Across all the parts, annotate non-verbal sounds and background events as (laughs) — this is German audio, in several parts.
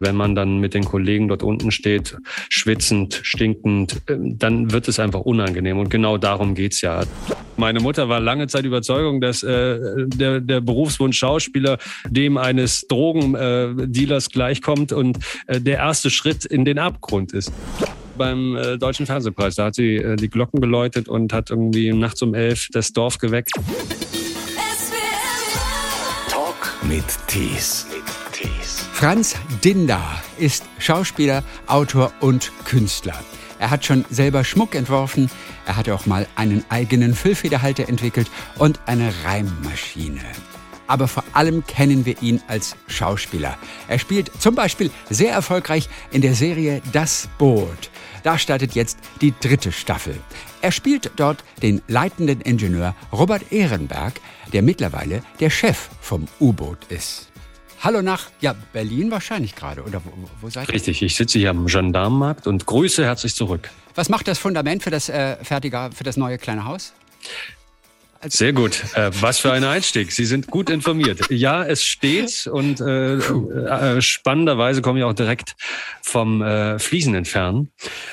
Wenn man dann mit den Kollegen dort unten steht, schwitzend, stinkend, ähm, dann wird es einfach unangenehm. Und genau darum geht's ja. Meine Mutter war lange Zeit Überzeugung, dass äh, der, der Berufswunsch Schauspieler dem eines Drogendealers äh, gleichkommt und äh, der erste Schritt in den Abgrund ist beim äh, Deutschen Fernsehpreis. Da hat sie äh, die Glocken geläutet und hat irgendwie nachts um elf das Dorf geweckt. Talk mit Tees. Franz Dinder ist Schauspieler, Autor und Künstler. Er hat schon selber Schmuck entworfen, er hat auch mal einen eigenen Füllfederhalter entwickelt und eine Reimmaschine. Aber vor allem kennen wir ihn als Schauspieler. Er spielt zum Beispiel sehr erfolgreich in der Serie Das Boot. Da startet jetzt die dritte Staffel. Er spielt dort den leitenden Ingenieur Robert Ehrenberg, der mittlerweile der Chef vom U-Boot ist. Hallo nach ja, Berlin wahrscheinlich gerade, oder wo, wo seid ihr? Richtig, ich sitze hier am Gendarmenmarkt und grüße herzlich zurück. Was macht das Fundament für das äh, fertige, für das neue kleine Haus? Sehr gut. Äh, was für ein Einstieg. Sie sind gut informiert. Ja, es steht und äh, äh, spannenderweise komme ich auch direkt vom äh, Fliesen entfernen.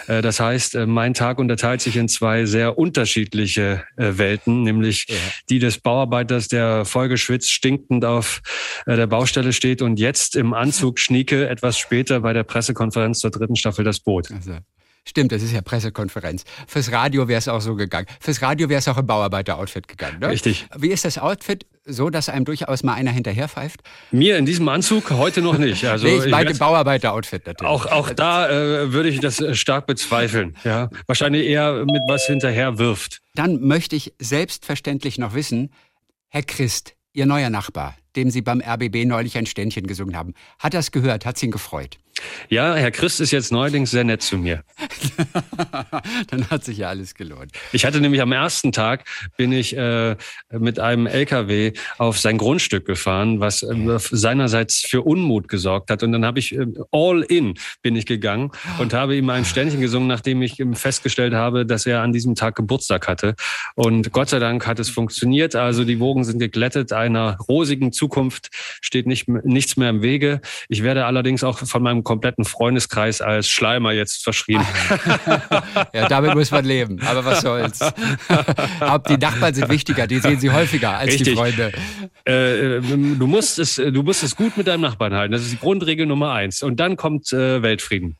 Äh, das heißt, äh, mein Tag unterteilt sich in zwei sehr unterschiedliche äh, Welten, nämlich ja. die des Bauarbeiters, der vollgeschwitzt, stinkend auf äh, der Baustelle steht und jetzt im Anzug schnieke, etwas später bei der Pressekonferenz zur dritten Staffel das Boot. Also. Stimmt, das ist ja Pressekonferenz. Fürs Radio wäre es auch so gegangen. Fürs Radio wäre es auch im Bauarbeiter-Outfit gegangen, ne? Richtig. Wie ist das Outfit so, dass einem durchaus mal einer hinterherpfeift? Mir in diesem Anzug heute noch nicht. (laughs) Also nee, ich meine Bauarbeiter-Outfit natürlich. Auch, auch da äh, würde ich das äh, stark bezweifeln. Ja. Wahrscheinlich eher mit was hinterher wirft. Dann möchte ich selbstverständlich noch wissen, Herr Christ, Ihr neuer Nachbar, dem Sie beim RBB neulich ein Ständchen gesungen haben, hat das gehört, hat es ihn gefreut? Ja, Herr Christ ist jetzt neuerdings sehr nett zu mir. (laughs) Dann hat sich ja alles gelohnt. Ich hatte nämlich am ersten Tag bin ich äh, mit einem LKW auf sein Grundstück gefahren, was äh, seinerseits für Unmut gesorgt hat. Und dann habe ich äh, all in bin ich gegangen und habe ihm ein Ständchen gesungen, nachdem ich festgestellt habe, dass er an diesem Tag Geburtstag hatte. Und Gott sei Dank hat es funktioniert. Also die Wogen sind geglättet. Einer rosigen Zukunft steht nicht, nichts mehr im Wege. Ich werde allerdings auch von meinem kompletten Freundeskreis als Schleimer jetzt verschrieben. (laughs) ja, damit muss man leben. Aber was soll's. (laughs) Ob die Nachbarn sind wichtiger, die sehen sie häufiger als Richtig. die Freunde. Äh, du, musst es, du musst es gut mit deinem Nachbarn halten. Das ist die Grundregel Nummer eins. Und dann kommt äh, Weltfrieden.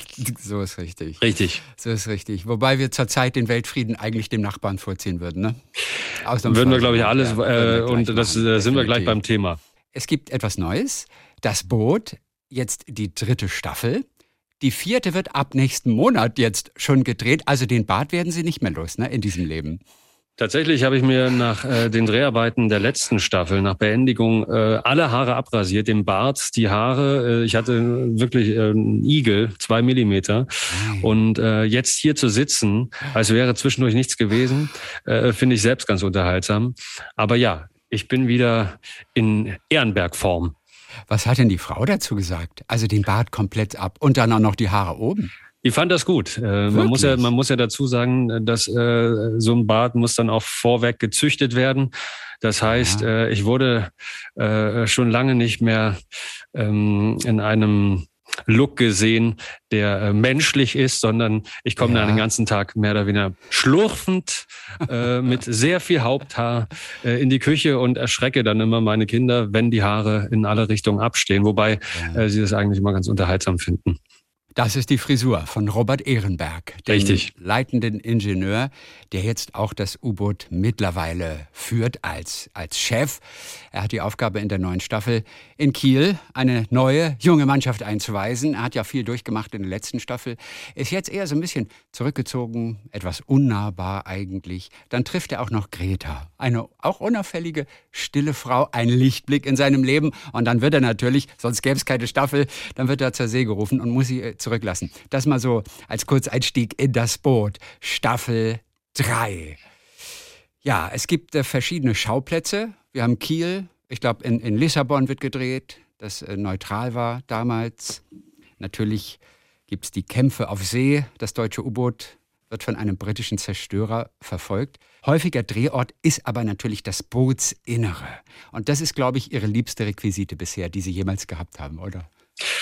(laughs) So ist richtig. Richtig. So ist richtig. Wobei wir zurzeit den Weltfrieden eigentlich dem Nachbarn vorziehen würden. Ne? Würden wir, glaube ich, alles. Ja, äh, und das äh, sind wir gleich beim Thema. Es gibt etwas Neues. Das Boot jetzt die dritte Staffel. Die vierte wird ab nächsten Monat jetzt schon gedreht. Also den Bart werden Sie nicht mehr los ne, in diesem Leben. Tatsächlich habe ich mir nach äh, den Dreharbeiten der letzten Staffel, nach Beendigung, äh, alle Haare abrasiert, den Bart, die Haare. Äh, ich hatte wirklich äh, einen Igel, zwei Millimeter. Und äh, jetzt hier zu sitzen, als wäre zwischendurch nichts gewesen, äh, finde ich selbst ganz unterhaltsam. Aber ja, ich bin wieder in Ehrenbergform. Was hat denn die Frau dazu gesagt? Also den Bart komplett ab und dann auch noch die Haare oben. Die fand das gut. Äh, man, muss ja, man muss ja dazu sagen, dass äh, so ein Bart muss dann auch vorweg gezüchtet werden. Das heißt, äh, ich wurde äh, schon lange nicht mehr ähm, in einem Look gesehen, der äh, menschlich ist, sondern ich komme ja. dann den ganzen Tag mehr oder weniger schlurfend äh, (laughs) mit sehr viel Haupthaar äh, in die Küche und erschrecke dann immer meine Kinder, wenn die Haare in alle Richtungen abstehen, wobei ja. äh, sie das eigentlich immer ganz unterhaltsam finden. Das ist die Frisur von Robert Ehrenberg, dem Richtig. leitenden Ingenieur, der jetzt auch das U-Boot mittlerweile führt als, als Chef. Er hat die Aufgabe in der neuen Staffel in Kiel eine neue, junge Mannschaft einzuweisen. Er hat ja viel durchgemacht in der letzten Staffel, ist jetzt eher so ein bisschen zurückgezogen, etwas unnahbar eigentlich. Dann trifft er auch noch Greta, eine auch unauffällige, stille Frau, ein Lichtblick in seinem Leben. Und dann wird er natürlich, sonst gäbe es keine Staffel, dann wird er zur See gerufen und muss sie äh, zurücklassen. Das mal so als Kurzeinstieg in das Boot. Staffel 3. Ja, es gibt äh, verschiedene Schauplätze. Wir haben Kiel, ich glaube in, in Lissabon wird gedreht, das äh, neutral war damals. Natürlich gibt es die Kämpfe auf See. Das deutsche U-Boot wird von einem britischen Zerstörer verfolgt. Häufiger Drehort ist aber natürlich das Bootsinnere. Und das ist, glaube ich, Ihre liebste Requisite bisher, die Sie jemals gehabt haben, oder?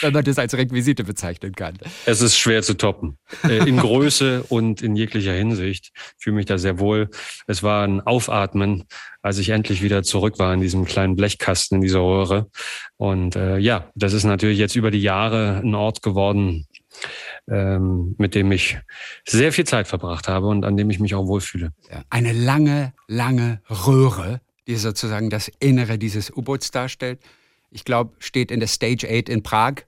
Wenn man das als Requisite bezeichnen kann. Es ist schwer zu toppen. Äh, in Größe (laughs) und in jeglicher Hinsicht. Ich fühle mich da sehr wohl. Es war ein Aufatmen, als ich endlich wieder zurück war in diesem kleinen Blechkasten, in dieser Röhre. Und äh, ja, das ist natürlich jetzt über die Jahre ein Ort geworden, ähm, mit dem ich sehr viel Zeit verbracht habe und an dem ich mich auch wohlfühle. Eine lange, lange Röhre, die sozusagen das Innere dieses U-Boots darstellt. Ich glaube, steht in der Stage 8 in Prag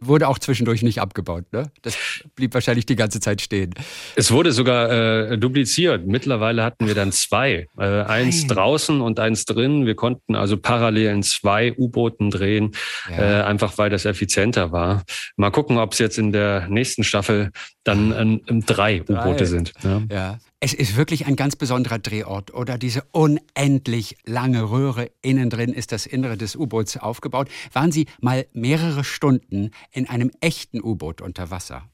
wurde auch zwischendurch nicht abgebaut. Ne? Das blieb wahrscheinlich die ganze Zeit stehen. Es wurde sogar äh, dupliziert. Mittlerweile hatten wir dann zwei. Äh, eins Nein. draußen und eins drin. Wir konnten also parallel in zwei U-Booten drehen, ja. äh, einfach weil das effizienter war. Mal gucken, ob es jetzt in der nächsten Staffel dann ähm, drei, drei. U-Boote sind. Ja. ja. Es ist wirklich ein ganz besonderer Drehort, oder? Diese unendlich lange Röhre. Innen drin ist das Innere des U-Boots aufgebaut. Waren Sie mal mehrere Stunden in einem echten U-Boot unter Wasser?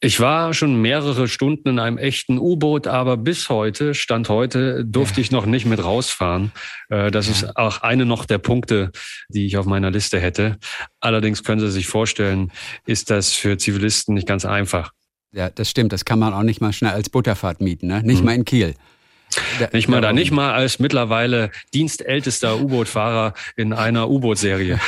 Ich war schon mehrere Stunden in einem echten U-Boot, aber bis heute, Stand heute, durfte ja. ich noch nicht mit rausfahren. Äh, das ja. ist auch eine noch der Punkte, die ich auf meiner Liste hätte. Allerdings können Sie sich vorstellen, ist das für Zivilisten nicht ganz einfach. Ja, das stimmt. Das kann man auch nicht mal schnell als Butterfahrt mieten, ne? Nicht mhm. mal in Kiel. Da, nicht mal da, nicht mal als mittlerweile dienstältester U-Boot-Fahrer in einer U-Boot-Serie.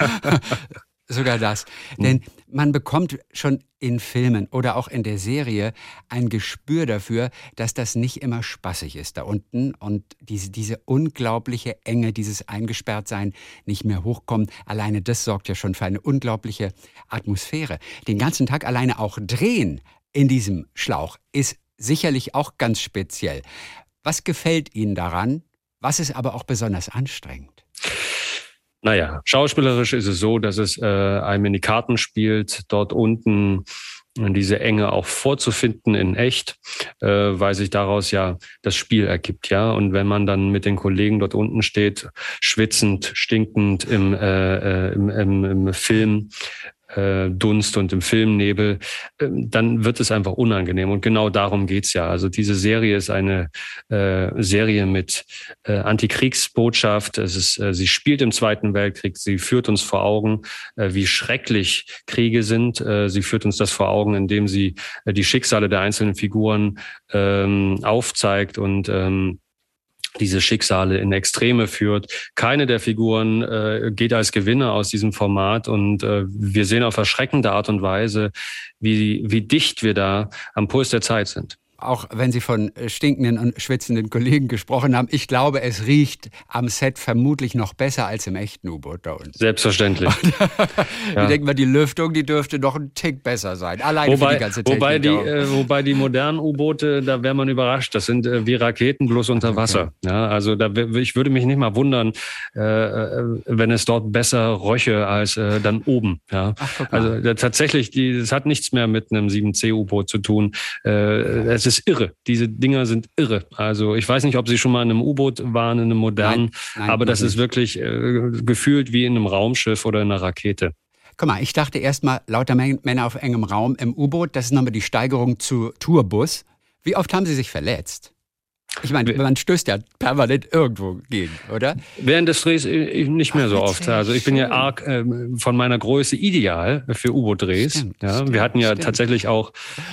(laughs) (laughs) Sogar das. Mhm. Denn man bekommt schon in Filmen oder auch in der Serie ein Gespür dafür, dass das nicht immer spaßig ist da unten und diese, diese unglaubliche Enge, dieses Eingesperrtsein nicht mehr hochkommen. Alleine das sorgt ja schon für eine unglaubliche Atmosphäre. Den ganzen Tag alleine auch drehen in diesem Schlauch ist sicherlich auch ganz speziell. Was gefällt Ihnen daran? Was ist aber auch besonders anstrengend? Naja, schauspielerisch ist es so, dass es äh, einem in die Karten spielt, dort unten diese Enge auch vorzufinden in echt, äh, weil sich daraus ja das Spiel ergibt, ja. Und wenn man dann mit den Kollegen dort unten steht, schwitzend, stinkend im, äh, äh im, im, im Film, äh, Dunst und im Filmnebel, äh, dann wird es einfach unangenehm. Und genau darum geht's ja. Also diese Serie ist eine äh, Serie mit äh, Antikriegsbotschaft. Es ist, äh, sie spielt im Zweiten Weltkrieg. Sie führt uns vor Augen, äh, wie schrecklich Kriege sind. Äh, sie führt uns das vor Augen, indem sie äh, die Schicksale der einzelnen Figuren ähm, aufzeigt und ähm, diese Schicksale in Extreme führt. Keine der Figuren äh, geht als Gewinner aus diesem Format und äh, wir sehen auf erschreckende Art und Weise, wie, wie dicht wir da am Puls der Zeit sind auch wenn Sie von äh, stinkenden und schwitzenden Kollegen gesprochen haben, ich glaube, es riecht am Set vermutlich noch besser als im echten U-Boot da unten. Selbstverständlich. (laughs) ja. Ich denke mal, die Lüftung, die dürfte noch ein Tick besser sein. Alleine wobei, für die ganze Technik. Wobei die, äh, wobei die modernen U-Boote, da wäre man überrascht. Das sind äh, wie Raketen bloß unter Wasser. Okay. Ja, also da, ich würde mich nicht mal wundern, äh, äh wenn es dort besser röche als äh, dann oben. Ja. Ach, also da, tatsächlich, die, es hat nichts mehr mit einem 7C-U-Boot zu tun. Es ist irre. Diese Dinger sind irre. Also ich weiß nicht, ob Sie schon mal in einem U-Boot waren, in einem modernen, nein, nein, aber das ist wirklich äh, gefühlt wie in einem Raumschiff oder in einer Rakete. Guck mal, ich dachte erst mal, lauter Männer auf engem Raum im U-Boot, das ist nochmal die Steigerung zu Tourbus. Wie oft haben Sie sich verletzt? Ich meine, man stößt ja permanent irgendwo gegen, oder? Während des Drehs äh, nicht mehr Ach, so oft. Also ich bin ja arg äh, von meiner Größe ideal für U-Boot-Drehs. Ja, wir hatten ja stimmt. tatsächlich auch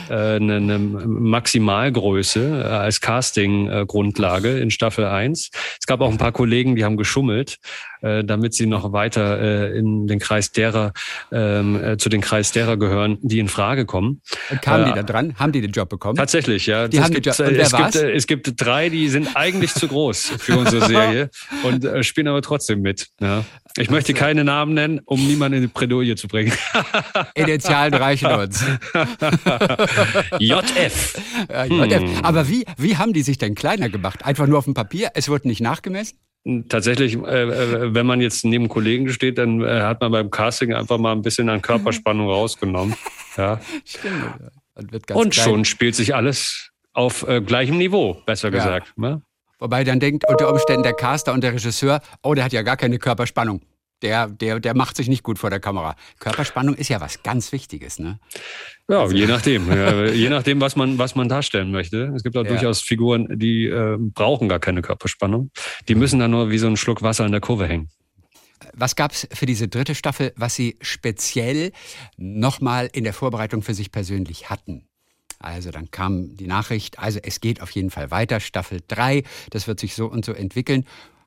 äh, eine, eine Maximalgröße äh, als Casting-Grundlage in Staffel 1. Es gab auch ein paar Kollegen, die haben geschummelt äh, damit sie noch weiter äh, in den Kreis derer, ähm, äh, zu den Kreis derer gehören, die in Frage kommen. Kamen die da dran? Haben die den Job bekommen? Tatsächlich, ja. Die haben gibt, den Job. Und wer es, gibt, es gibt drei, die sind eigentlich zu groß für unsere (laughs) Serie und spielen aber trotzdem mit. Ja. Ich möchte also. keine Namen nennen, um niemanden in die Bredouille zu bringen. (laughs) Initialen reichen uns. (laughs) JF. Hm. Aber wie, wie haben die sich denn kleiner gemacht? Einfach nur auf dem Papier? Es wird nicht nachgemessen? Tatsächlich, äh, äh, wenn man jetzt neben Kollegen steht, dann äh, hat man beim Casting einfach mal ein bisschen an Körperspannung rausgenommen. Ja. (laughs) Stimmt. Und, Und schon spielt sich alles auf äh, gleichem Niveau, besser ja. gesagt. Ne? Wobei dann denkt unter Umständen der Caster und der Regisseur, oh, der hat ja gar keine Körperspannung. Der, der, der macht sich nicht gut vor der Kamera. Körperspannung ist ja was ganz Wichtiges, ne? Ja, also. je nachdem. (laughs) Ja, je nachdem, was man, was man darstellen möchte. Es gibt auch ja. durchaus Figuren, die äh, brauchen gar keine Körperspannung. Die müssen dann nur wie so ein Schluck Wasser in der Kurve hängen. Was gab es für diese dritte Staffel, was Sie speziell nochmal in der Vorbereitung für sich persönlich hatten? Also dann kam die Nachricht, also es geht auf jeden Fall weiter, Staffel 3, das wird sich so und so entwickeln.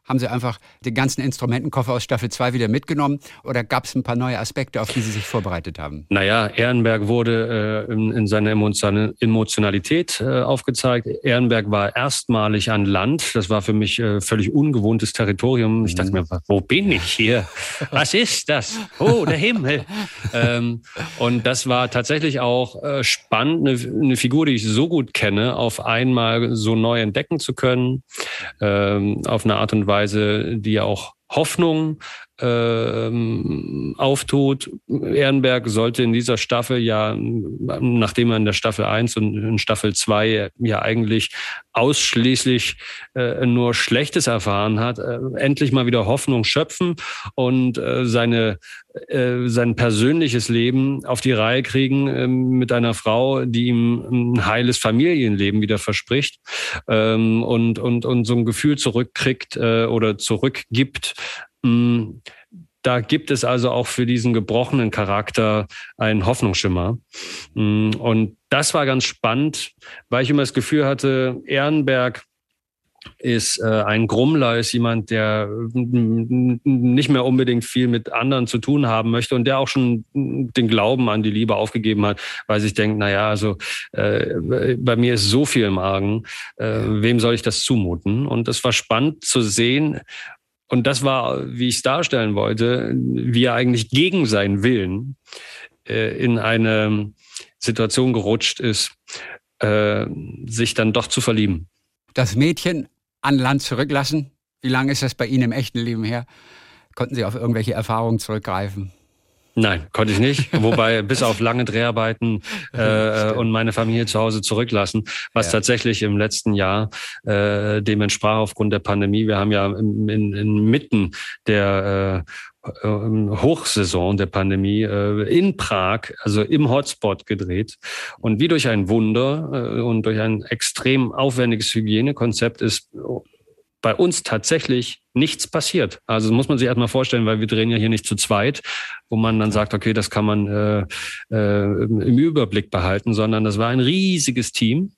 Haben Sie einfach den ganzen Instrumentenkoffer aus Staffel 2 wieder mitgenommen oder gab es ein paar neue Aspekte, auf die Sie sich vorbereitet haben? Naja, Ehrenberg wurde äh, in, in, seiner Emotionalität äh, aufgezeigt. Ehrenberg war erstmalig an Land. Das war für mich äh, völlig ungewohntes Territorium. Ich dachte mir, wo bin ich hier? Was ist das? Oh, der Himmel. (laughs) ähm, und das war tatsächlich auch äh, spannend, eine, eine, Figur, die ich so gut kenne, auf einmal so neu entdecken zu können, ähm, auf eine Art und Weise, Weise, die ja auch Hoffnung ähm, auftut. Ehrenberg sollte in dieser Staffel ja, nachdem er in der Staffel 1 und in Staffel 2 ja eigentlich ausschließlich äh, nur Schlechtes erfahren hat, äh, endlich mal wieder Hoffnung schöpfen und äh, seine äh, sein persönliches Leben auf die Reihe kriegen äh, mit einer Frau, die ihm ein heiles Familienleben wieder verspricht ähm, und, und, und so ein Gefühl zurückkriegt äh, oder zurückgibt, da gibt es also auch für diesen gebrochenen Charakter einen Hoffnungsschimmer. Mm, und das war ganz spannend, weil ich immer das Gefühl hatte, Ehrenberg ist äh, ein Grummler, ist jemand, der nicht mehr unbedingt viel mit anderen zu tun haben möchte und der auch schon den Glauben an die Liebe aufgegeben hat, weil sich denkt, naja, also äh, bei mir ist so viel im Argen, äh, wem soll ich das zumuten? Und es war spannend zu sehen, und das war, wie ich es darstellen wollte, wie er eigentlich gegen seinen Willen äh, in eine Situation gerutscht ist, äh, sich dann doch zu verlieben. Das Mädchen an Land zurücklassen, wie lange ist das bei Ihnen im echten Leben her? Konnten Sie auf irgendwelche Erfahrungen zurückgreifen? Nein, konnte ich nicht. (laughs) Wobei bis auf lange Dreharbeiten äh, und meine Familie zu Hause zurücklassen, was ja. tatsächlich im letzten Jahr äh, dem entsprach aufgrund der Pandemie. Wir haben ja in, in, inmitten der äh, Hochsaison der Pandemie äh, in Prag, also im Hotspot gedreht. Und wie durch ein Wunder äh, und durch ein extrem aufwendiges Hygienekonzept ist bei uns tatsächlich nichts passiert. Also muss man sich erstmal vorstellen, weil wir drehen ja hier nicht zu zweit, wo man dann sagt, okay, das kann man äh, äh, im Überblick behalten, sondern das war ein riesiges Team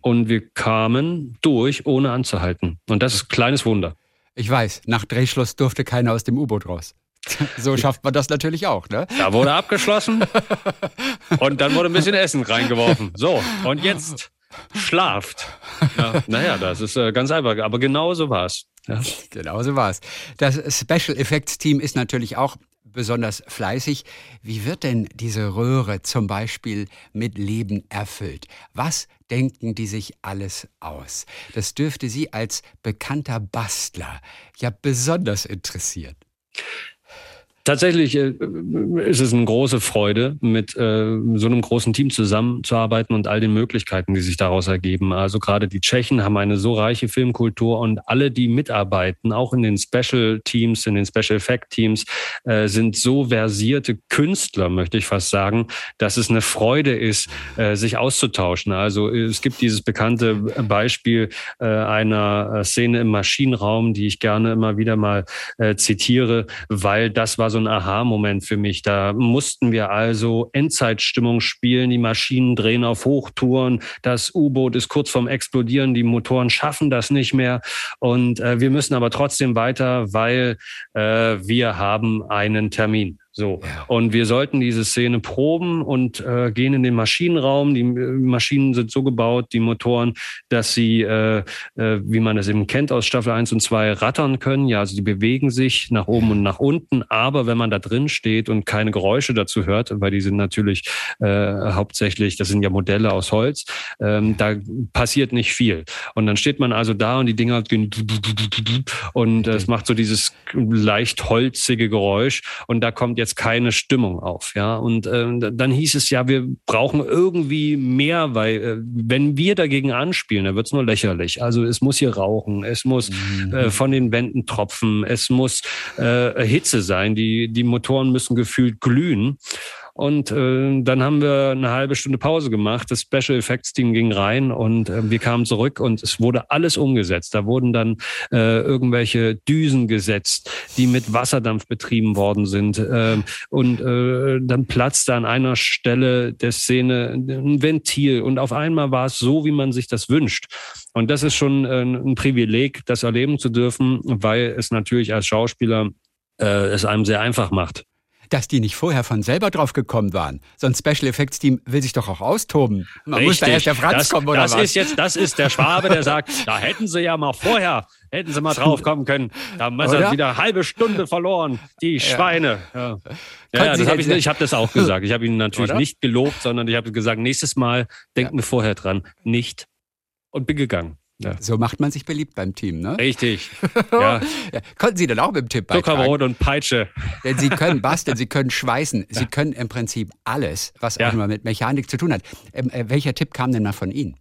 und wir kamen durch, ohne anzuhalten. Und das ist ein kleines Wunder. Ich weiß, nach Drehschluss durfte keiner aus dem U-Boot raus. (laughs) So schafft man das natürlich auch, ne? Da wurde abgeschlossen (laughs) und dann wurde ein bisschen Essen reingeworfen. So, und jetzt schlaft. (laughs) Ja, naja, das ist äh, ganz einfach, aber genau so war es. Ja. Genau so war es. Das Special Effects Team ist natürlich auch besonders fleißig. Wie wird denn diese Röhre zum Beispiel mit Leben erfüllt? Was denken die sich alles aus? Das dürfte Sie als bekannter Bastler ja besonders interessieren. Tatsächlich äh, ist es eine große Freude, mit äh, so einem großen Team zusammenzuarbeiten und all den Möglichkeiten, die sich daraus ergeben. Also gerade die Tschechen haben eine so reiche Filmkultur und alle, die mitarbeiten, auch in den Special Teams, in den Special Effect Teams, äh, sind so versierte Künstler, möchte ich fast sagen, dass es eine Freude ist, sich auszutauschen. Also es gibt dieses bekannte Beispiel einer Szene im Maschinenraum, die ich gerne immer wieder mal zitiere, weil das war so ein Aha-Moment für mich. Da mussten wir also Endzeitstimmung spielen. Die Maschinen drehen auf Hochtouren. Das U-Boot ist kurz vorm Explodieren. Die Motoren schaffen das nicht mehr. Und äh, wir müssen aber trotzdem weiter, weil äh, wir haben einen Termin. So. Und wir sollten diese Szene proben und äh, gehen in den Maschinenraum. Die äh, Maschinen sind so gebaut, die Motoren, dass sie, äh, äh, wie man es eben kennt aus Staffel 1 und 2, rattern können. Ja, also die bewegen sich nach oben und nach unten. Aber wenn man da drin steht und keine Geräusche dazu hört, weil die sind natürlich äh, hauptsächlich, das sind ja Modelle aus Holz, ähm, da passiert nicht viel. Und dann steht man also da und die Dinger gehen und es macht so dieses leicht holzige Geräusch. Und da kommt jetzt jetzt keine Stimmung auf. Ja, und äh, dann hieß es ja, wir brauchen irgendwie mehr, weil äh, wenn wir dagegen anspielen, dann wird's nur lächerlich. Also es muss hier rauchen, es muss mhm. äh, von den Wänden tropfen, es muss äh, Hitze sein, die, die Motoren müssen gefühlt glühen. Und äh, dann haben wir eine halbe Stunde Pause gemacht. Das Special Effects Team ging rein und äh, wir kamen zurück und es wurde alles umgesetzt. Da wurden dann äh, irgendwelche Düsen gesetzt, die mit Wasserdampf betrieben worden sind. Äh, und äh, dann platzte an einer Stelle der Szene ein Ventil und auf einmal war es so, wie man sich das wünscht. Und das ist schon äh, ein Privileg, das erleben zu dürfen, weil es natürlich als Schauspieler äh, es einem sehr einfach macht dass die nicht vorher von selber drauf gekommen waren. So ein Special Effects Team will sich doch auch austoben. Man Richtig. muss da erst der Franz das, kommen oder das was? Ist jetzt, das ist der Schwabe, der sagt, (laughs) da hätten sie ja mal vorher, hätten sie mal drauf kommen können. Da haben sie wieder eine halbe Stunde verloren, die Schweine. Ja, ja, ja das hab ich, ich habe das auch gesagt. Ich habe ihnen natürlich oder? nicht gelobt, sondern ich habe gesagt, nächstes Mal denken wir vorher dran. Nicht. Und bin gegangen. Ja. So macht man sich beliebt beim Team, ne? Richtig. (laughs) Ja. Konnten Sie dann auch mit dem Tipp beitragen? Zuckerbrot und Peitsche. Denn Sie können basteln, Sie können schweißen, Sie können im Prinzip alles, was auch immer mit Mechanik zu tun hat. Ähm, äh, welcher Tipp kam denn mal von Ihnen?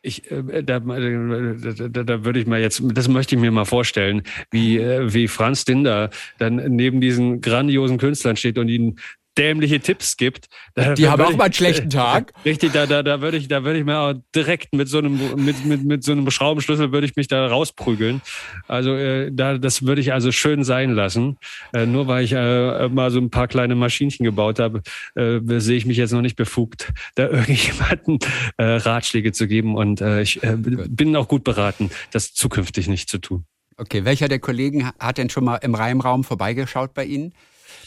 Ich, äh, da, da, da, da würde ich mal jetzt, das möchte ich mir mal vorstellen, wie, äh, wie Franz Dinder dann neben diesen grandiosen Künstlern steht und ihnen dämliche Tipps gibt. Die haben auch mal einen schlechten (laughs) Tag. Richtig, da, da, da würde ich, da würde ich mir auch direkt mit so einem, mit, mit, mit so einem Schraubenschlüssel würde ich mich da rausprügeln. Also äh, da, das würde ich also schön sein lassen. Äh, nur weil ich äh, mal so ein paar kleine Maschinchen gebaut habe, äh, sehe ich mich jetzt noch nicht befugt, da irgendjemanden äh, Ratschläge zu geben. Und äh, ich bin auch gut beraten, das zukünftig nicht zu tun. Okay, welcher der Kollegen hat denn schon mal im Reimraum vorbeigeschaut bei Ihnen?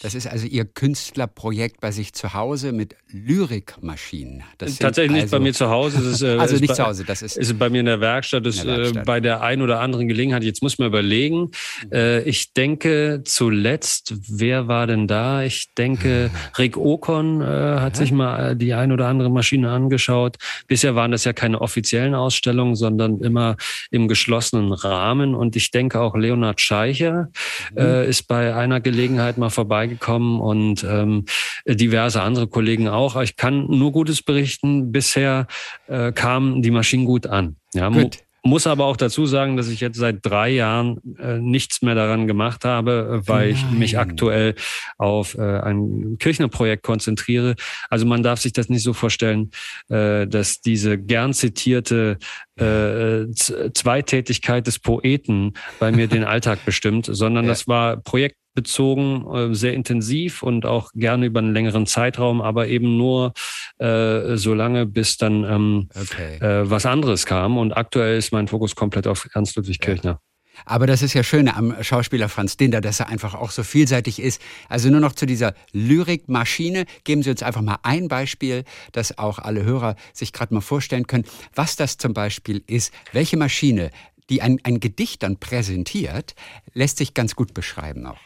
Das ist also Ihr Künstlerprojekt bei sich zu Hause mit Lyrikmaschinen. Das Tatsächlich also, nicht bei also mir zu Hause. Ist, äh, also nicht bei, zu Hause, das ist, ist bei mir in der Werkstatt. Das, der Werkstatt. Äh, bei der einen oder anderen Gelegenheit. Jetzt muss man überlegen. Mhm. Äh, ich denke zuletzt, wer war denn da? Ich denke, (laughs) Rick Okon äh, hat ja. sich mal die ein oder andere Maschine angeschaut. Bisher waren das ja keine offiziellen Ausstellungen, sondern immer im geschlossenen Rahmen. Und ich denke auch Leonhard Scheicher mhm. äh, ist bei einer Gelegenheit mal vorbei vorbeigekommen und ähm, diverse andere Kollegen auch. Ich kann nur Gutes berichten. Bisher äh, kamen die Maschinen gut an. Ja, gut. Muss aber auch dazu sagen, dass ich jetzt seit drei Jahren äh, nichts mehr daran gemacht habe, weil Nein. ich mich aktuell auf äh, ein Kirchenprojekt konzentriere. Also man darf sich das nicht so vorstellen, äh, dass diese gern zitierte äh, Zweitätigkeit des Poeten bei mir den Alltag bestimmt, sondern (laughs) ja. das war Projekt bezogen, äh, sehr intensiv und auch gerne über einen längeren Zeitraum, aber eben nur äh, so lange, bis dann ähm, okay. äh, was anderes kam. Und aktuell ist mein Fokus komplett auf Ernst Ludwig. Kirchner. Aber das ist ja schön am Schauspieler Franz Dinder, dass er einfach auch so vielseitig ist. Also nur noch zu dieser Lyrikmaschine. Geben Sie uns einfach mal ein Beispiel, dass auch alle Hörer sich gerade mal vorstellen können, was das zum Beispiel ist. Welche Maschine, die ein, ein Gedicht dann präsentiert, lässt sich ganz gut beschreiben auch.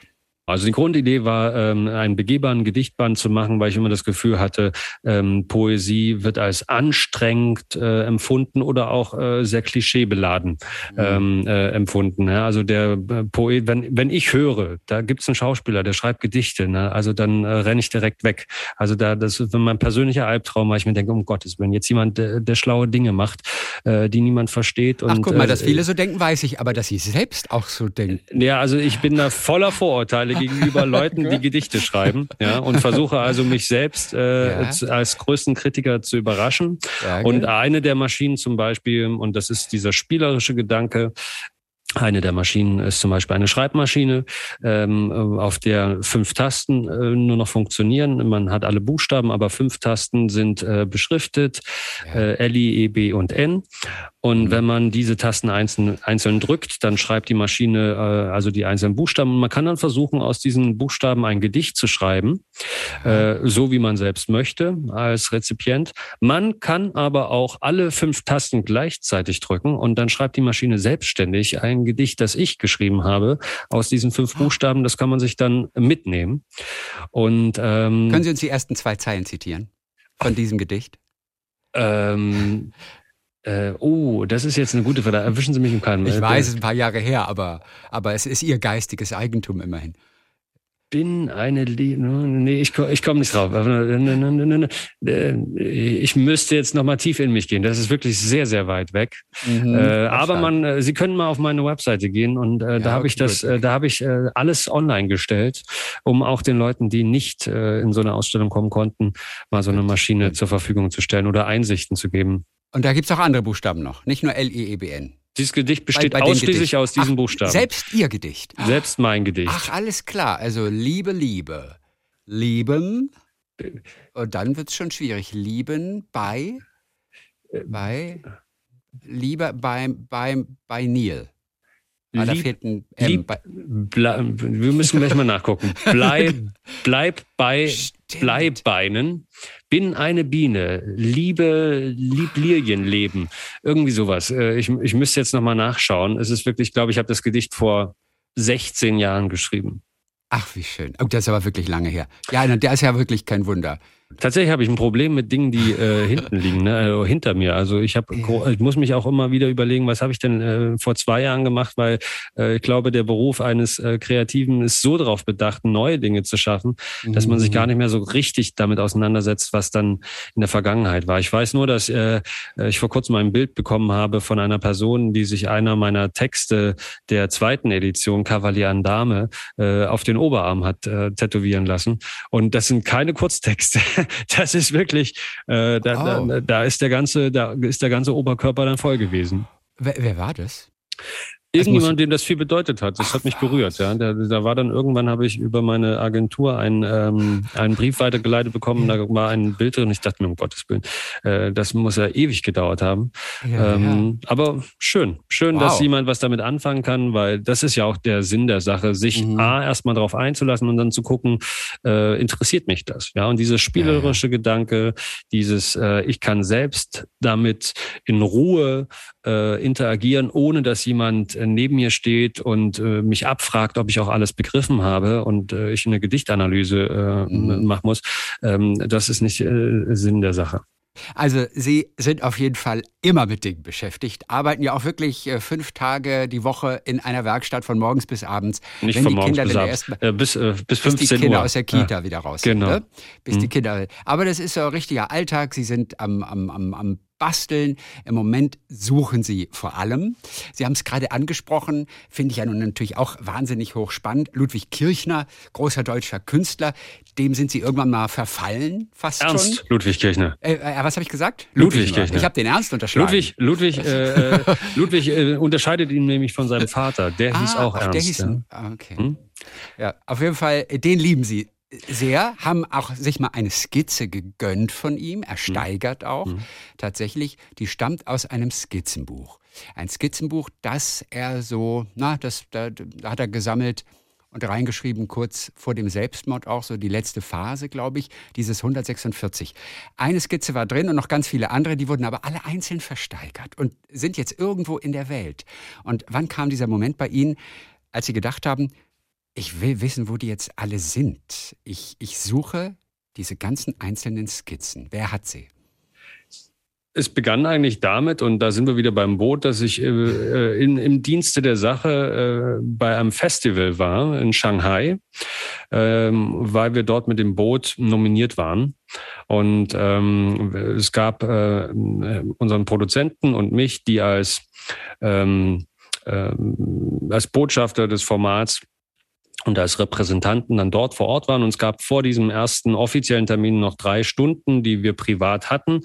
Also die Grundidee war, ähm, einen begehbaren Gedichtband zu machen, weil ich immer das Gefühl hatte, ähm, Poesie wird als anstrengend äh, empfunden oder auch äh, sehr klischeebeladen mhm. ähm, äh, empfunden. Ja? Also der äh, Poet, wenn, wenn ich höre, da gibt's einen Schauspieler, der schreibt Gedichte, ne? also dann äh, renne ich direkt weg. Also da, das ist mein persönlicher Albtraum, weil ich mir denke, um Gottes Willen, jetzt jemand, der, der schlaue Dinge macht, äh, die niemand versteht. Und, Ach guck mal, dass äh, viele so denken, weiß ich, aber dass sie selbst auch so denken. Ja, also ich bin da voller Vorurteile gegenüber (laughs) Leuten, die Gedichte schreiben, ja, und versuche also mich selbst äh, ja. als größten Kritiker zu überraschen. Ja, und eine der Maschinen zum Beispiel, und das ist dieser spielerische Gedanke, eine der Maschinen ist zum Beispiel eine Schreibmaschine, ähm, auf der fünf Tasten äh, nur noch funktionieren. Man hat alle Buchstaben, aber fünf Tasten sind äh, beschriftet, äh, L, I, E, B und N. Und mhm. wenn man diese Tasten einzeln, einzeln drückt, dann schreibt die Maschine äh, also die einzelnen Buchstaben. Und man kann dann versuchen, aus diesen Buchstaben ein Gedicht zu schreiben, äh, so wie man selbst möchte als Rezipient. Man kann aber auch alle fünf Tasten gleichzeitig drücken und dann schreibt die Maschine selbstständig ein Gedicht, das ich geschrieben habe, aus diesen fünf ah. Buchstaben. Das kann man sich dann mitnehmen. Und ähm, können Sie uns die ersten zwei Zeilen zitieren von diesem Gedicht? Ähm, äh, oh, das ist jetzt eine gute Frage. Erwischen Sie mich im Kalten. Ich weiß, es ist ein paar Jahre her, aber, aber es ist Ihr geistiges Eigentum immerhin. Bin eine Liebe. Nee, ich, ich komme nicht drauf. Ich müsste jetzt noch mal tief in mich gehen. Das ist wirklich sehr, sehr weit weg. Mhm, äh, aber man, äh, Sie können mal auf meine Webseite gehen und äh, ja, da habe ich das, äh, da habe ich äh, alles online gestellt, um auch den Leuten, die nicht äh, in so eine Ausstellung kommen konnten, mal so eine Maschine zur Verfügung zu stellen oder Einsichten zu geben. Und da gibt es auch andere Buchstaben noch, nicht nur L-I-E-B-N. Dieses Gedicht besteht bei, bei ausschließlich aus diesen Ach, Buchstaben. Selbst Ihr Gedicht. Selbst mein Gedicht. Ach, alles klar. Also Liebe, Liebe. Lieben. Und dann wird es schon schwierig. Lieben bei. Bei. Liebe bei, bei, bei Neil. Ah, da fehlt ein M. Lieb, wir müssen gleich mal nachgucken. (laughs) Bleib, bleib bei Bleibeinen. Bin eine Biene. Liebe, lieb Lilienleben. Irgendwie sowas. Äh, ich, ich müsste jetzt nochmal nachschauen. Es ist wirklich, ich glaube, ich habe das Gedicht vor 16 Jahren geschrieben. Ach, wie schön. Oh, das ist aber wirklich lange her. Ja, der ist ja wirklich kein Wunder. Tatsächlich habe ich ein Problem mit Dingen, die äh, (laughs) hinten liegen, ne? also hinter mir. Also ich habe, ich muss mich auch immer wieder überlegen, was habe ich denn äh, vor zwei Jahren gemacht, weil äh, ich glaube, der Beruf eines äh, Kreativen ist so darauf bedacht, neue Dinge zu schaffen, dass man sich gar nicht mehr so richtig damit auseinandersetzt, was dann in der Vergangenheit war. Ich weiß nur, dass äh, ich vor kurzem ein Bild bekommen habe von einer Person, die sich einer meiner Texte der zweiten Edition Kavalier an Dame äh, auf den Oberarm hat äh, tätowieren lassen. Und das sind keine Kurztexte. (laughs) das ist wirklich, äh, da, oh. da, da, ist der ganze, da ist der ganze Oberkörper dann voll gewesen. Wer, wer war das? Irgendjemand, dem das viel bedeutet hat. Das hat mich berührt. Ja. Da, da war dann irgendwann, habe ich über meine Agentur einen, ähm, einen Brief weitergeleitet bekommen. Da war ein Bild drin. Ich dachte mir, um Gottes Willen, äh, das muss ja ewig gedauert haben. Ja, ähm, ja. Aber schön. Schön, wow. dass jemand was damit anfangen kann, weil das ist ja auch der Sinn der Sache, sich mhm. A, erstmal darauf einzulassen und dann zu gucken, äh, interessiert mich das? Ja, und dieses spielerische ja, Gedanke, dieses, äh, ich kann selbst damit in Ruhe äh, interagieren, ohne dass jemand äh, neben mir steht und äh, mich abfragt, ob ich auch alles begriffen habe und äh, ich eine Gedichtanalyse äh, mhm. machen muss. Ähm, das ist nicht äh, Sinn der Sache. Also Sie sind auf jeden Fall immer mit Dingen beschäftigt, arbeiten ja auch wirklich fünf Tage die Woche in einer Werkstatt von morgens bis abends. Nicht von morgens bis abends, äh, bis, äh, bis 15 bis die Kinder Uhr. aus der Kita ja. wieder raus genau. sind. Ne? Bis mhm. die Kinder. Aber das ist so ein richtiger Alltag. Sie sind am, am, am, am basteln. Im Moment suchen Sie vor allem. Sie haben es gerade angesprochen, finde ich ja nun natürlich auch wahnsinnig hochspannend. Ludwig Kirchner, großer deutscher Künstler, dem sind Sie irgendwann mal verfallen, fast Ernst, schon. Ludwig Kirchner. Äh, äh, was habe ich gesagt? Ludwig, Ludwig Kirchner. Ich habe den Ernst unterschlagen. Ludwig, Ludwig, äh, äh Ludwig äh, unterscheidet ihn nämlich von seinem Vater. Der ah, hieß auch Ernst. Der hieß, ja? Ah, okay. Hm? Ja, auf jeden Fall, den lieben Sie sehr, haben auch sich mal eine Skizze gegönnt von ihm, ersteigert mhm. auch mhm. tatsächlich. Die stammt aus einem Skizzenbuch. Ein Skizzenbuch, das er so, na, das, da, da hat er gesammelt und reingeschrieben, kurz vor dem Selbstmord auch, so die letzte Phase, glaube ich, dieses 146. Eine Skizze war drin und noch ganz viele andere, die wurden aber alle einzeln versteigert und sind jetzt irgendwo in der Welt. Und wann kam dieser Moment bei Ihnen, als Sie gedacht haben, ich will wissen, wo die jetzt alle sind. Ich, ich suche diese ganzen einzelnen Skizzen. Wer hat sie? Es begann eigentlich damit, und da sind wir wieder beim Boot, dass ich äh, äh in, im Dienste der Sache äh, bei einem Festival war in Shanghai, ähm, weil wir dort mit dem Boot nominiert waren. Und ähm, es gab äh, unseren Produzenten und mich, die als, ähm, ähm als Botschafter des Formats und als Repräsentanten dann dort vor Ort waren. Und es gab vor diesem ersten offiziellen Termin noch drei Stunden, die wir privat hatten.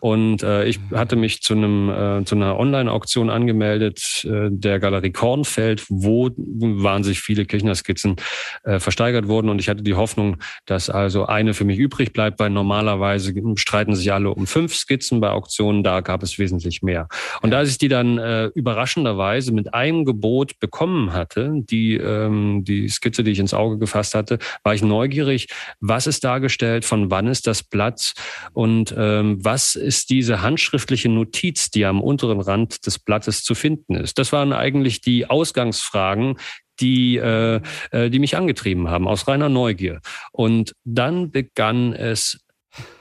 Und äh, ich hatte mich zu einem äh, zu einer Online-Auktion angemeldet, äh, der Galerie Kornfeld, wo wahnsinnig viele Kirchner-Skizzen äh, versteigert wurden. Und ich hatte die Hoffnung, dass also eine für mich übrig bleibt, weil normalerweise streiten sich alle um fünf Skizzen bei Auktionen, da gab es wesentlich mehr. Und als ich die dann äh, überraschenderweise mit einem Gebot bekommen hatte, die, ähm, die Skizze, die ich ins Auge gefasst hatte, war ich neugierig, was ist dargestellt, von wann ist das Blatt? Und ähm, was ist diese handschriftliche Notiz, die am unteren Rand des Blattes zu finden ist. Das waren eigentlich die Ausgangsfragen, die, äh, äh, die mich angetrieben haben, aus reiner Neugier. Und dann begann es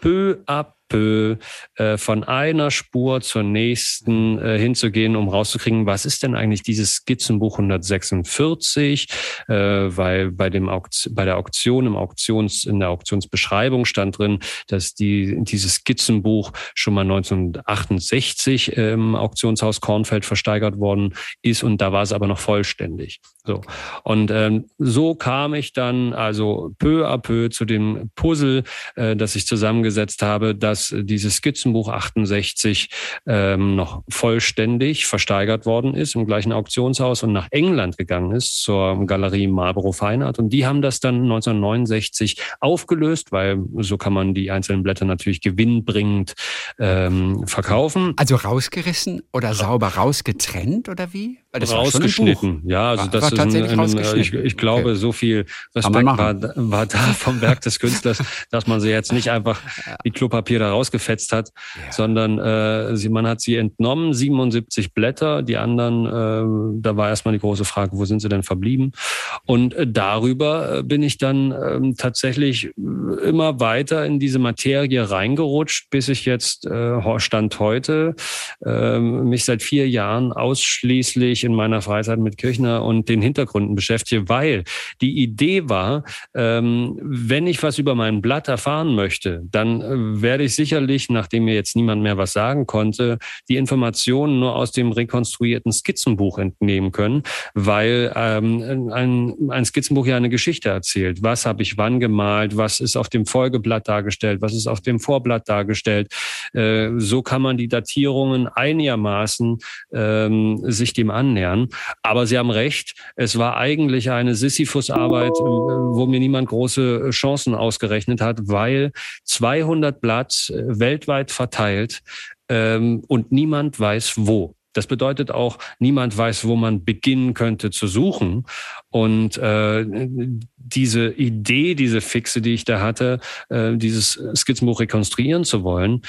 peu à peu äh, von einer Spur zur nächsten äh, hinzugehen, um rauszukriegen, was ist denn eigentlich dieses Skizzenbuch 146, äh, weil bei dem Auktion, bei der Auktion im Auktions in der Auktionsbeschreibung stand drin, dass die dieses Skizzenbuch schon mal 1968 im Auktionshaus Kornfeld versteigert worden ist und da war es aber noch vollständig. So. Und ähm, so kam ich dann also peu à peu zu dem Puzzle, äh, das ich zusammengesetzt habe, dass dieses Skizzenbuch 68 ähm, noch vollständig versteigert worden ist im gleichen Auktionshaus und nach England gegangen ist zur Galerie Marlborough Fine Art. Und die haben das dann 1969 aufgelöst, weil so kann man die einzelnen Blätter natürlich gewinnbringend ähm, verkaufen. Also rausgerissen oder sauber rausgetrennt oder wie? das rausgeschnitten. Ja, also war, das war ist ein, ein, ich, ich glaube, okay. so viel Respekt war, war da vom Werk des Künstlers, dass man sie jetzt nicht einfach wie Klopapier da rausgefetzt hat, ja. sondern äh, sie, man hat sie entnommen, 77 Blätter, die anderen, äh, da war erstmal die große Frage, wo sind sie denn verblieben? Und äh, darüber äh, bin ich dann äh, tatsächlich immer weiter in diese Materie reingerutscht, bis ich jetzt äh, Stand heute äh, mich seit vier Jahren ausschließlich in meiner Freizeit mit Kirchner und den Hintergründen beschäftige, weil die Idee war, ähm, wenn ich was über mein Blatt erfahren möchte, dann äh, werde ich sicherlich, nachdem mir jetzt niemand mehr was sagen konnte, die Informationen nur aus dem rekonstruierten Skizzenbuch entnehmen können, weil ähm, ein, ein Skizzenbuch ja eine Geschichte erzählt. Was habe ich wann gemalt? Was ist auf dem Folgeblatt dargestellt? Was ist auf dem Vorblatt dargestellt? Äh, so kann man die Datierungen einigermaßen ähm, sich dem an annähern. Aber Sie haben recht, es war eigentlich eine Sisyphus-Arbeit, äh, wo mir niemand große Chancen ausgerechnet hat, weil 200 Blatt äh, weltweit verteilt ähm, und niemand weiß wo. Das bedeutet auch, niemand weiß, wo man beginnen könnte zu suchen. Und äh, diese Idee, diese Fixe, die ich da hatte, äh, dieses Skizzenbuch rekonstruieren zu wollen,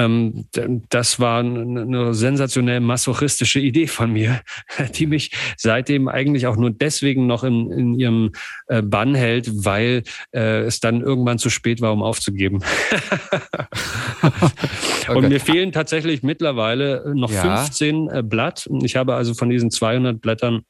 ähm, das war eine sensationell masochistische Idee von mir, (laughs) die mich seitdem eigentlich auch nur deswegen noch in, in ihrem äh, Bann hält, weil äh, es dann irgendwann zu spät war, um aufzugeben. (laughs) (laughs) okay. Und mir fehlen tatsächlich mittlerweile noch ja. 15 äh, Blatt. Ich habe also von diesen 200 Blättern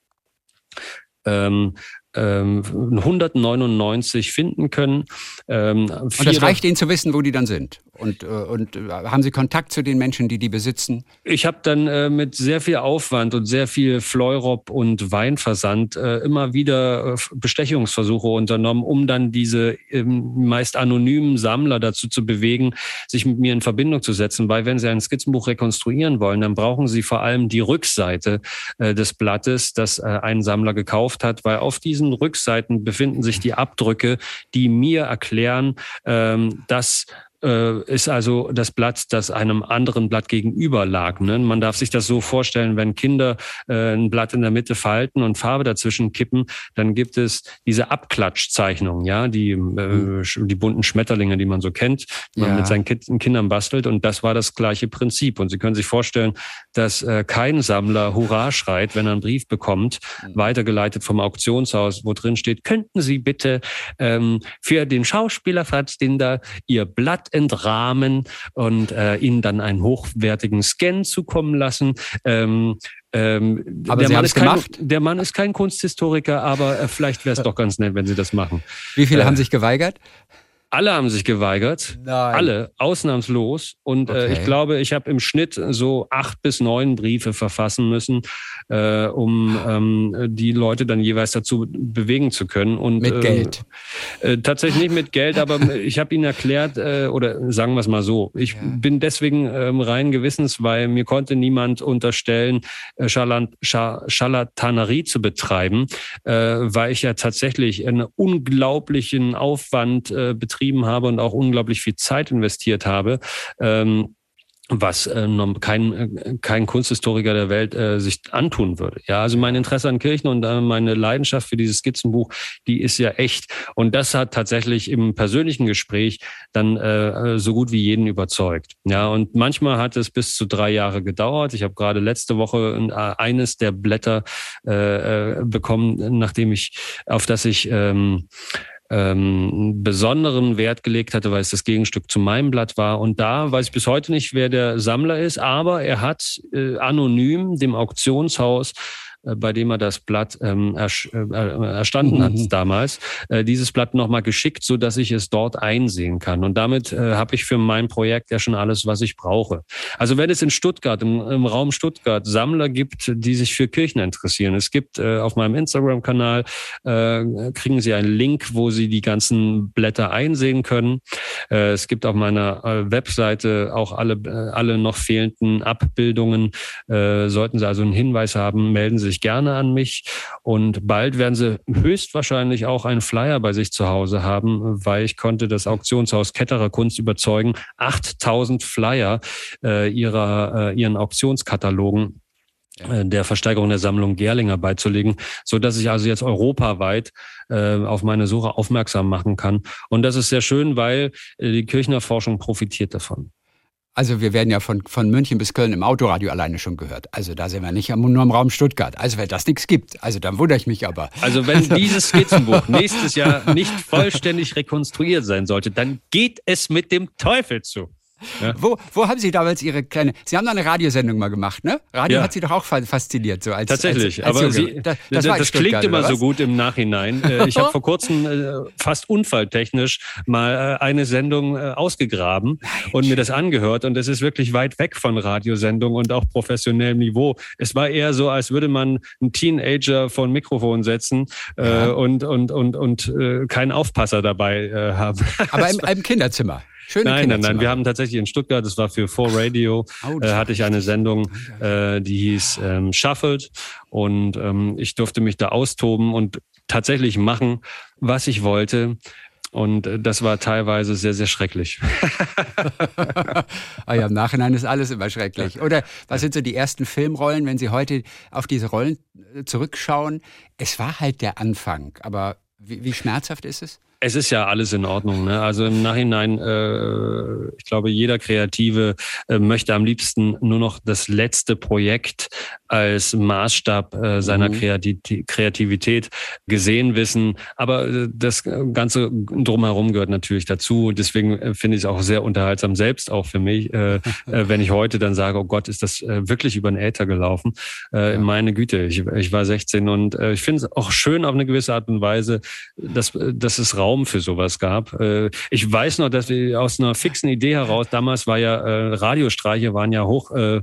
ähm, 199 ähm, finden können. Ähm, und das reicht Ihnen zu wissen, wo die dann sind? Und, äh, und äh, haben Sie Kontakt zu den Menschen, die die besitzen? Ich habe dann äh, mit sehr viel Aufwand und sehr viel Fleurop und Weinversand äh, immer wieder Bestechungsversuche unternommen, um dann diese ähm, meist anonymen Sammler dazu zu bewegen, sich mit mir in Verbindung zu setzen. Weil wenn Sie ein Skizzenbuch rekonstruieren wollen, dann brauchen Sie vor allem die Rückseite des Blattes, das ein Sammler gekauft hat, weil auf diesen Rückseiten befinden sich die Abdrücke, die mir erklären, ähm, dass äh, ist also das Blatt, das einem anderen Blatt gegenüber lag. Ne? Man darf sich das so vorstellen, wenn Kinder äh, ein Blatt in der Mitte falten und Farbe dazwischen kippen, dann gibt es diese Abklatschzeichnung, ja, die, äh, mhm. die bunten Schmetterlinge, die man so kennt, die man mit seinen Kindern bastelt. Und das war das gleiche Prinzip. Und Sie können sich vorstellen, dass äh, kein Sammler Hurra schreit, wenn er einen Brief bekommt, mhm. weitergeleitet vom Auktionshaus, wo drin steht, könnten Sie bitte ähm, für den Schauspieler Franz Dinder Ihr Blatt entrahmen und äh, ihnen dann einen hochwertigen Scan zukommen lassen. Ähm, ähm, aber der, Sie Mann ist kein, der Mann ist kein Kunsthistoriker, aber äh, vielleicht wäre es (laughs) doch ganz nett, wenn Sie das machen. Wie viele äh, haben sich geweigert? Alle haben sich geweigert. Nein. Alle, ausnahmslos. Und okay. äh, ich glaube, ich habe im Schnitt so acht bis neun Briefe verfassen müssen, äh, um ähm, die Leute dann jeweils dazu bewegen zu können. Und, mit äh, Geld? Äh, tatsächlich nicht mit Geld, aber (laughs) ich habe ihnen erklärt, äh, oder sagen wir es mal so, ich ja. bin deswegen ähm, rein Gewissens, weil mir konnte niemand unterstellen, äh, Scharlatanerie zu betreiben, äh, weil ich ja tatsächlich einen unglaublichen Aufwand äh, betrieben betrieben habe und auch unglaublich viel Zeit investiert habe. Ähm, was äh, kein, äh, kein Kunsthistoriker der Welt äh, sich antun würde. Ja, also mein Interesse an Kirchen und äh, meine Leidenschaft für dieses Skizzenbuch, die ist ja echt. Und das hat tatsächlich im persönlichen Gespräch dann äh, so gut wie jeden überzeugt. Ja, und manchmal hat es bis zu drei Jahre gedauert. Ich habe gerade letzte Woche äh, eines der Blätter äh, äh bekommen, nachdem ich, auf das ich ähm, ähm, besonderen Wert gelegt hatte, weil es das Gegenstück zu meinem Blatt war. Und da weiß ich bis heute nicht, wer der Sammler ist, aber er hat äh, anonym dem Auktionshaus bei dem er das Blatt ähm, äh, erstanden hat mhm. damals, äh, dieses Blatt nochmal geschickt, so dass ich es dort einsehen kann. Und damit äh, habe ich für mein Projekt ja schon alles, was ich brauche. Also wenn es in Stuttgart, im, im Raum Stuttgart, Sammler gibt, die sich für Kirchen interessieren, es gibt äh, auf meinem Instagram-Kanal, äh, kriegen Sie einen Link, wo Sie die ganzen Blätter einsehen können. Äh, es gibt auf meiner äh, Webseite auch alle, äh, alle noch fehlenden Abbildungen. Äh, sollten Sie also einen Hinweis haben, melden Sie sich gerne an mich. Und bald werden sie höchstwahrscheinlich auch einen Flyer bei sich zu Hause haben, weil ich konnte das Auktionshaus Ketterer Kunst überzeugen, 8000 Flyer äh, ihrer, äh, ihren Auktionskatalogen äh, der Versteigerung der Sammlung Gerlinger beizulegen, so dass ich also jetzt europaweit äh, auf meine Suche aufmerksam machen kann. Und das ist sehr schön, weil äh, die Kirchner Forschung profitiert davon. Also wir werden ja von, von München bis Köln im Autoradio alleine schon gehört. Also da sind wir nicht nur im Raum Stuttgart. Also wenn das nichts gibt, also dann wundere ich mich aber. Also wenn (laughs) dieses Skizzenbuch nächstes Jahr nicht vollständig rekonstruiert sein sollte, dann geht es mit dem Teufel zu. Ja. Wo, wo haben Sie damals Ihre kleine. Sie haben da eine Radiosendung mal gemacht, ne? Radio ja. hat Sie doch auch fasziniert, so als. Tatsächlich, als, als aber Sie, das, das, das klingt immer so gut im Nachhinein. Äh, ich habe (laughs) vor kurzem äh, fast unfalltechnisch mal äh, eine Sendung ausgegraben Nein. und mir das angehört. Und es ist wirklich weit weg von Radiosendung und auch professionellem Niveau. Es war eher so, als würde man einen Teenager vor ein Mikrofon setzen ja. und, und, und, und keinen Aufpasser dabei haben. (laughs) Aber im, im Kinderzimmer. Schöne nein, nein, nein. Wir haben tatsächlich in Stuttgart, das war für 4 Radio, äh, hatte ich eine Sendung, äh, die hieß ähm, Shuffled. Und ähm, ich durfte mich da austoben und tatsächlich machen, was ich wollte. Und äh, das war teilweise sehr, sehr schrecklich. (laughs) ah ja, im Nachhinein ist alles immer schrecklich. Oder was sind so die ersten Filmrollen, wenn Sie heute auf diese Rollen äh, zurückschauen? Es war halt der Anfang, aber wie, wie schmerzhaft ist es? Es ist ja alles in Ordnung. Ne? Also im Nachhinein, äh, ich glaube, jeder Kreative äh, möchte am liebsten nur noch das letzte Projekt als Maßstab äh, seiner mhm. Kreativität gesehen wissen. Aber äh, das Ganze drumherum gehört natürlich dazu. Deswegen äh, finde ich es auch sehr unterhaltsam, selbst auch für mich, äh, (laughs) äh, wenn ich heute dann sage, oh Gott, ist das wirklich über den Äther gelaufen. Äh, meine Güte, ich, ich war 16 und äh, ich finde es auch schön auf eine gewisse Art und Weise, dass, dass es raus Raum für sowas gab. Äh, ich weiß noch, dass wir aus einer fixen Idee heraus, damals war ja äh, Radiostreiche waren ja hoch, äh,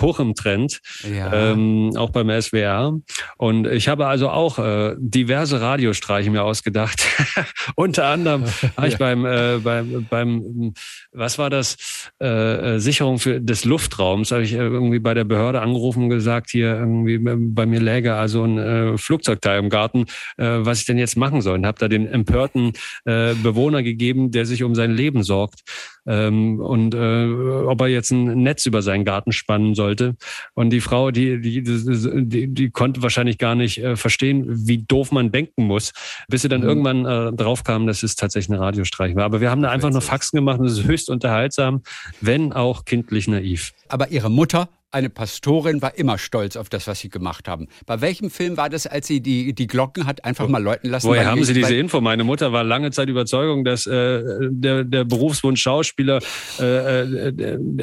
hoch im Trend, ja. ähm, auch beim SWR. Und ich habe also auch äh, diverse Radiostreiche mir ausgedacht. (laughs) Unter anderem habe ich beim, äh, beim, beim, was war das, äh, Sicherung für, des Luftraums, habe ich irgendwie bei der Behörde angerufen und gesagt, hier irgendwie bei mir läge also ein äh, Flugzeugteil im Garten, äh, was ich denn jetzt machen soll. Und habe da den empörten äh, Bewohner gegeben, der sich um sein Leben sorgt ähm, und äh, ob er jetzt ein Netz über seinen Garten spannen sollte. Und die Frau, die, die, die, die konnte wahrscheinlich gar nicht äh, verstehen, wie doof man denken muss, bis sie dann mhm. irgendwann äh, drauf kam, dass es tatsächlich eine Radiostreich war. Aber wir haben da einfach nur Faxen gemacht und es ist höchst unterhaltsam, wenn auch kindlich naiv. Aber ihre Mutter eine Pastorin war immer stolz auf das, was sie gemacht haben. Bei welchem Film war das, als sie die, die Glocken hat einfach mal läuten lassen? Woher haben Sie diese Info? Meine Mutter war lange Zeit Überzeugung, dass äh, der, der Berufswunsch Schauspieler äh, äh,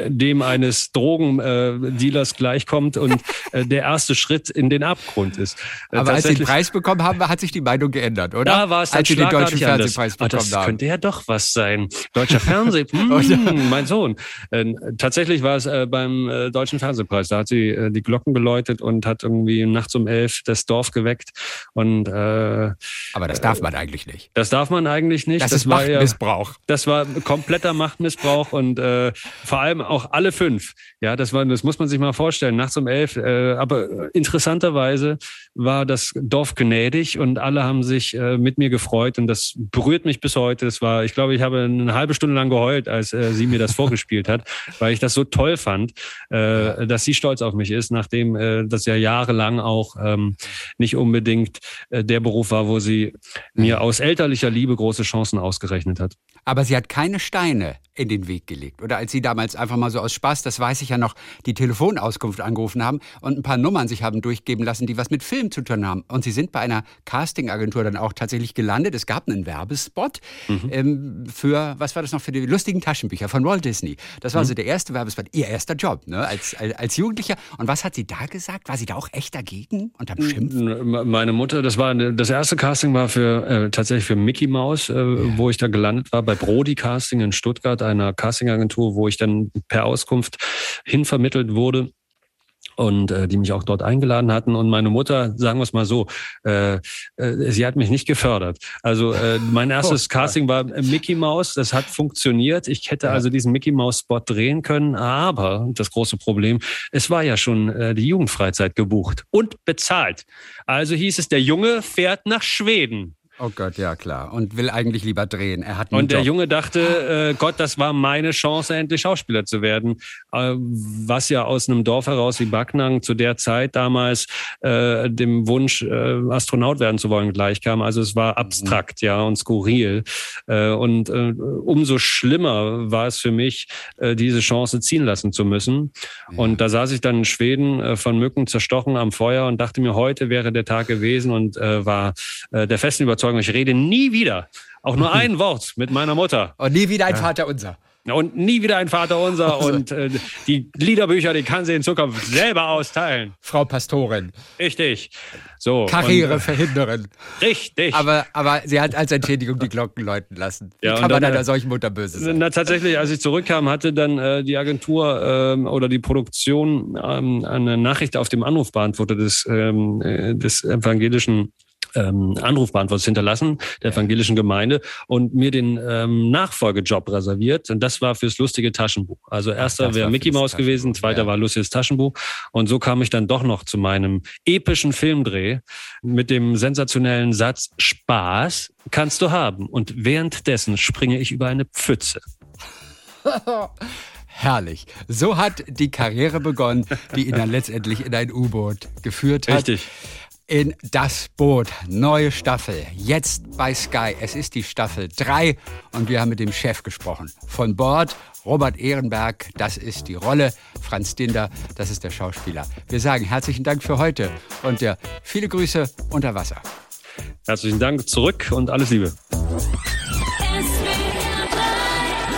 dem eines Drogendealers gleichkommt und äh, der erste Schritt in den Abgrund ist. Äh, Aber als Sie den Preis bekommen haben, hat sich die Meinung geändert, oder? Da war es als Sie den deutschen Fernsehpreis bekommen haben. Das könnte ja doch was sein. Deutscher Fernseh, (laughs) hm, mein Sohn. Äh, tatsächlich war es beim deutschen Fernsehpreis. Da hat sie die Glocken geläutet und hat irgendwie nachts um elf das Dorf geweckt. Und, äh, Aber das darf man eigentlich nicht. Das darf man eigentlich nicht. Das, das ist war Machtmissbrauch. Ja, das war kompletter Machtmissbrauch und äh, vor allem auch alle fünf. Ja, das war, das muss man sich mal vorstellen. Nachts um elf. Äh, aber interessanterweise war das Dorf gnädig und alle haben sich äh, mit mir gefreut und das berührt mich bis heute. Das war, ich glaube, ich habe eine halbe Stunde lang geheult, als äh, sie mir das vorgespielt hat, (laughs) weil ich das so toll fand, äh, dass sie stolz auf mich ist, nachdem äh, das ja jahrelang auch ähm, nicht unbedingt äh, der Beruf war, wo sie mir aus elterlicher Liebe große Chancen ausgerechnet hat. Aber sie hat keine Steine in den Weg gelegt. Oder als Sie damals einfach mal so aus Spaß, das weiß ich ja noch, die Telefonauskunft angerufen haben und ein paar Nummern sich haben durchgeben lassen, die was mit Film zu tun haben. Und Sie sind bei einer Castingagentur dann auch tatsächlich gelandet. Es gab einen Werbespot mhm. ähm, für, was war das noch, für die lustigen Taschenbücher von Walt Disney. Das war mhm. also der erste Werbespot, Ihr erster Job ne, als, als, Jugendlicher. Und was hat sie da gesagt? War sie da auch echt dagegen und am Schimpfen? Meine Mutter, das war das erste Casting war für äh, tatsächlich für Mickey Mouse, äh, ja. wo ich da gelandet war, bei Brody Casting in Stuttgart einer Castingagentur, wo ich dann per Auskunft hinvermittelt wurde und äh, die mich auch dort eingeladen hatten. Und meine Mutter, sagen wir es mal so, äh, äh, sie hat mich nicht gefördert. Also äh, mein erstes (laughs) oh, Casting war Mickey Mouse, das hat funktioniert. Ich hätte ja. also diesen Mickey Mouse Spot drehen können, aber das große Problem, es war ja schon äh, die Jugendfreizeit gebucht und bezahlt. Also hieß es, der Junge fährt nach Schweden. Oh Gott, ja klar. Und will eigentlich lieber drehen. Er hat und der Job. Junge dachte, äh, Gott, das war meine Chance, endlich Schauspieler zu werden. Äh, was ja aus einem Dorf heraus wie Backnang zu der Zeit damals äh, dem Wunsch, äh, Astronaut werden zu wollen, gleichkam. Also es war abstrakt, mhm. ja, und skurril. Äh, und äh, umso schlimmer war es für mich, diese Chance ziehen lassen zu müssen. Ja. Und da saß ich dann in Schweden von Mücken zerstochen am Feuer und dachte mir, heute wäre der Tag gewesen und war der festen Überzeugung, Überzeugung, ich rede nie wieder, auch nur (laughs) ein Wort mit meiner Mutter. Und nie wieder ein ja. Vater unser. Und nie wieder ein Vater unser. Also. (laughs) Und äh, die Liederbücher, die kann sie in Zukunft selber austeilen. Frau Pastorin. Richtig. So. Karriere und, verhindern. Richtig. Aber, aber sie hat als Entschädigung die Glocken läuten lassen. Wie ja, kann man dann, einer solchen Mutter böse sein? Na, tatsächlich, als ich zurückkam, hatte dann äh, die Agentur ähm, oder die Produktion ähm, eine Nachricht auf dem Anrufbeantworter des, ähm, äh, des evangelischen ähm, Anrufbeantworter hinterlassen, der evangelischen Gemeinde, und mir den ähm, Nachfolgejob reserviert. Und das war fürs lustige Taschenbuch. Also erster wäre Mickey Mouse gewesen, zweiter ja. war lustiges Taschenbuch. Und so kam ich dann doch noch zu meinem epischen Filmdreh mit dem sensationellen Satz Spaß kannst du haben. Und währenddessen springe ich über eine Pfütze. (laughs) Herrlich. So hat die Karriere begonnen, die ihn dann letztendlich in ein U-Boot geführt hat. Richtig in Das Boot. Neue Staffel. Jetzt bei Sky. Es ist die Staffel 3 und wir haben mit dem Chef gesprochen. Von Bord Robert Ehrenberg, das ist die Rolle. Franz Dinder, das ist der Schauspieler. Wir sagen herzlichen Dank für heute und ja, viele Grüße unter Wasser. Herzlichen Dank zurück und alles Liebe.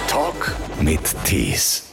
Talk mit Tees.